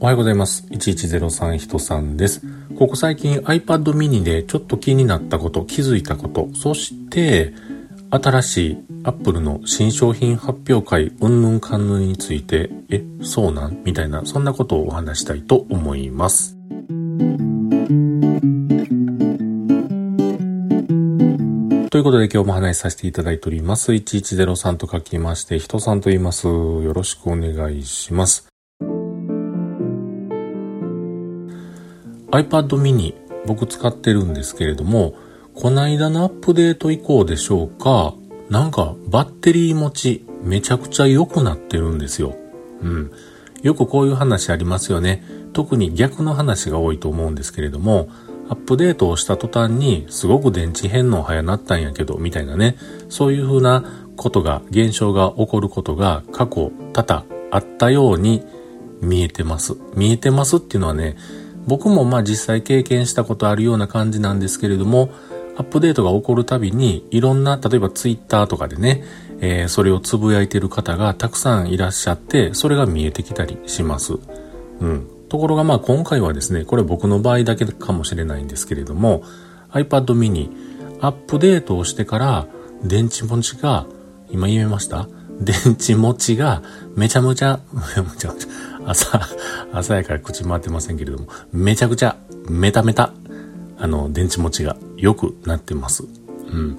おはようございます。1103人さんです。ここ最近 iPad mini でちょっと気になったこと、気づいたこと、そして新しい Apple の新商品発表会、うんぬんかんぬんについて、え、そうなん？みたいな、そんなことをお話したいと思います。ということで今日も話しさせていただいております。1103と書きまして、人さんと言います。よろしくお願いします。iPad mini 僕使ってるんですけれども、こないだのアップデート以降でしょうか、なんかバッテリー持ちめちゃくちゃ良くなってるんですよ。うん。よくこういう話ありますよね。特に逆の話が多いと思うんですけれども、アップデートをした途端にすごく電池返納早なったんやけど、みたいなね、そういう風なことが、現象が起こることが過去多々あったように見えてます。見えてますっていうのはね、僕もまあ実際経験したことあるような感じなんですけれども、アップデートが起こるたびに、いろんな、例えばツイッターとかでね、えー、それをつぶやいてる方がたくさんいらっしゃって、それが見えてきたりします。うん。ところがまあ今回はですね、これ僕の場合だけかもしれないんですけれども、iPad mini アップデートをしてから電池持ちが、今言えました？電池持ちがめちゃめちゃ、めちゃめちゃ、朝、朝やから口回ってませんけれども、めちゃくちゃ、メタメタ、あの、電池持ちが良くなってます。うん。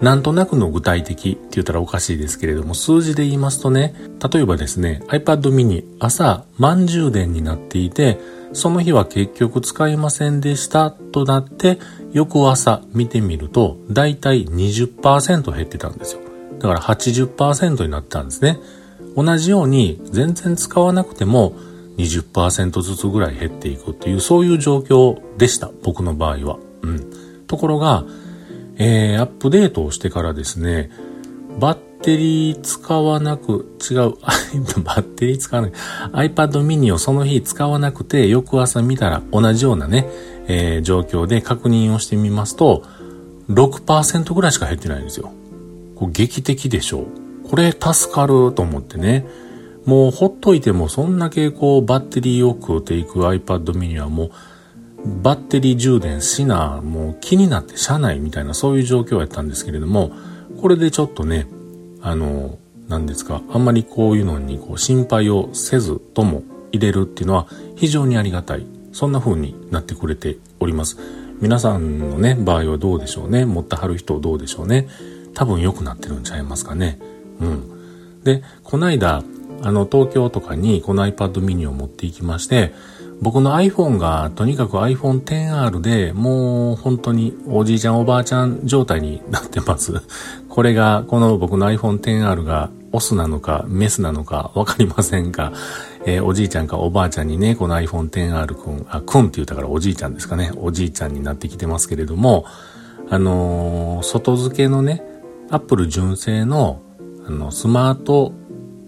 なんとなくの具体的って言ったらおかしいですけれども、数字で言いますとね、例えばですね、iPad mini 朝満充電になっていて、その日は結局使いませんでしたとなって、翌朝見てみると、だいたい20%減ってたんですよ。だから80%になったんですね。同じように全然使わなくても20%ずつぐらい減っていくっていうそういう状況でした。僕の場合は。うん。ところが、えー、アップデートをしてからですね、バッテリー使わなく、違う、バッテリー使わない。iPad mini をその日使わなくて、翌朝見たら同じようなね、えー、状況で確認をしてみますと、6%ぐらいしか減ってないんですよ。こう劇的でしょう。これ助かると思ってね。もうほっといてもそんだけこうバッテリーを食うていく iPad mini はもうバッテリー充電しな、もう気になって車内みたいなそういう状況やったんですけれども、これでちょっとね、あの、何ですか、あんまりこういうのにこう心配をせずとも入れるっていうのは非常にありがたい。そんな風になってくれております。皆さんのね、場合はどうでしょうね。持ってはる人どうでしょうね。多分良くなってるんちゃいますかね。うん。で、こないだ、あの、東京とかにこの iPad mini を持っていきまして、僕の iPhone がとにかく iPhone XR でもう本当におじいちゃんおばあちゃん状態になってます。これが、この僕の iPhone XR がオスなのかメスなのかわかりませんが、えー、おじいちゃんかおばあちゃんにね、この iPhone XR くん、あ、くんって言ったからおじいちゃんですかね。おじいちゃんになってきてますけれども、あのー、外付けのね、Apple 純正のあの、スマート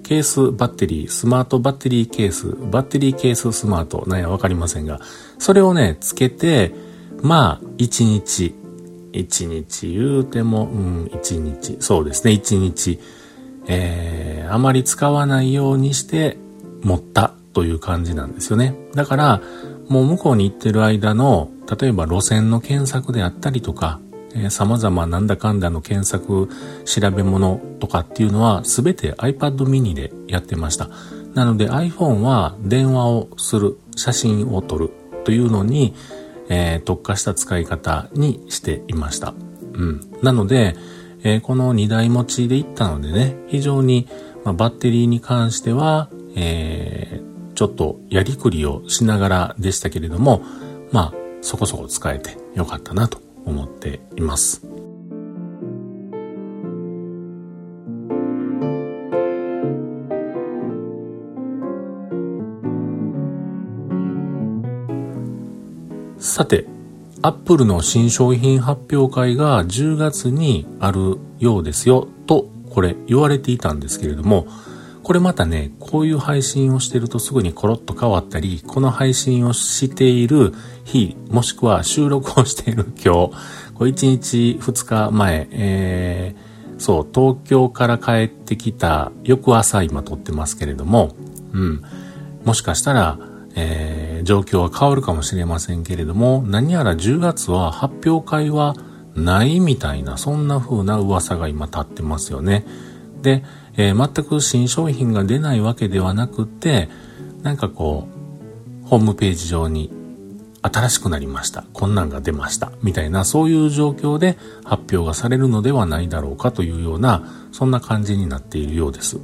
ケースバッテリー、スマートバッテリーケース、バッテリーケーススマート、なんやわかりませんが、それをね、つけて、まあ、1日、1日言うても、うん、1日、そうですね、1日、えー、あまり使わないようにして持ったという感じなんですよね。だから、もう向こうに行ってる間の、例えば路線の検索であったりとか、えー、様々なんだかんだの検索調べ物とかっていうのは全て iPad mini でやってました。なので iPhone は電話をする、写真を撮るというのに、えー、特化した使い方にしていました。うん。なので、えー、この2台持ちで行ったのでね、非常に、まあ、バッテリーに関しては、えー、ちょっとやりくりをしながらでしたけれども、まあ、そこそこ使えてよかったなと思っています。さて、アップルの新商品発表会が10月にあるようですよと、これ言われていたんですけれども、これまたね、こういう配信をしてるとすぐにコロッと変わったり、この配信をしている日、もしくは収録をしている 今日、これ1日2日前、えー、そう、東京から帰ってきた翌朝今撮ってますけれども、うん、もしかしたら、えー、状況は変わるかもしれませんけれども、何やら10月は発表会はないみたいな、そんな風な噂が今立ってますよね。で、えー、全く新商品が出ないわけではなくて、なんかこう、ホームページ上に新しくなりました。こんなんが出ました。みたいな、そういう状況で発表がされるのではないだろうかというような、そんな感じになっているようです。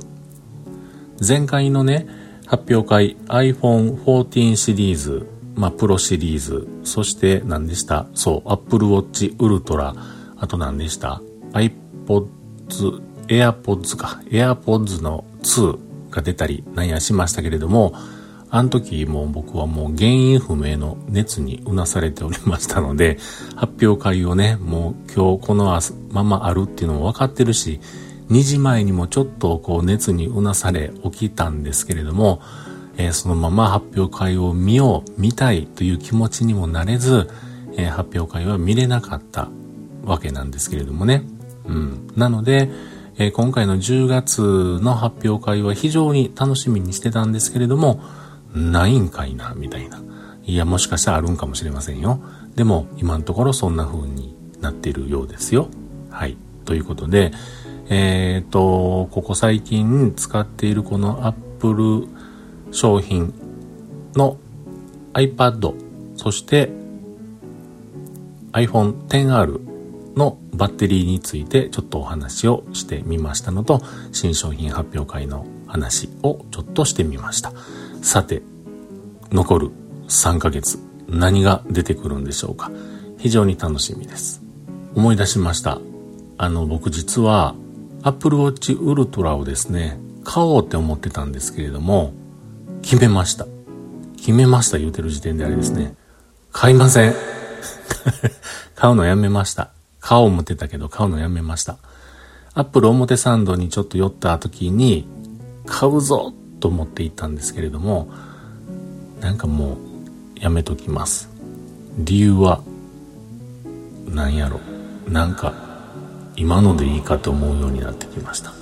前回のね、発表会 iPhone 14シリーズ、まあ、プロシリーズ、そして何でした？そう、Apple Watch Ultra、あと何でした？iPods、AirPods か、AirPods の2が出たりなんやしましたけれども、あの時も僕はもう原因不明の熱にうなされておりましたので、発表会をね、もう今日このままあるっていうのも分かってるし、2時前にもちょっとこう熱にうなされ起きたんですけれども、えー、そのまま発表会を見よう、見たいという気持ちにもなれず、えー、発表会は見れなかったわけなんですけれどもね。うん。なので、えー、今回の10月の発表会は非常に楽しみにしてたんですけれども、ないんかいな、みたいな。いや、もしかしたらあるんかもしれませんよ。でも、今のところそんな風になっているようですよ。はい。ということで、えっ、ー、と、ここ最近使っているこの Apple 商品の iPad、そして iPhone XR のバッテリーについてちょっとお話をしてみましたのと、新商品発表会の話をちょっとしてみました。さて、残る3ヶ月、何が出てくるんでしょうか。非常に楽しみです。思い出しました。あの、僕実は Apple Watch Ultra をですね、買おうって思ってたんですけれども、決めました。決めました言うてる時点であれですね。買いません。買うのやめました。買おう思ってたけど買うのやめました。アップル表参道にちょっと寄った時に、買うぞと思って行ったんですけれども、なんかもうやめときます。理由は、なんやろ。なんか今のでいいかと思うようになってきました。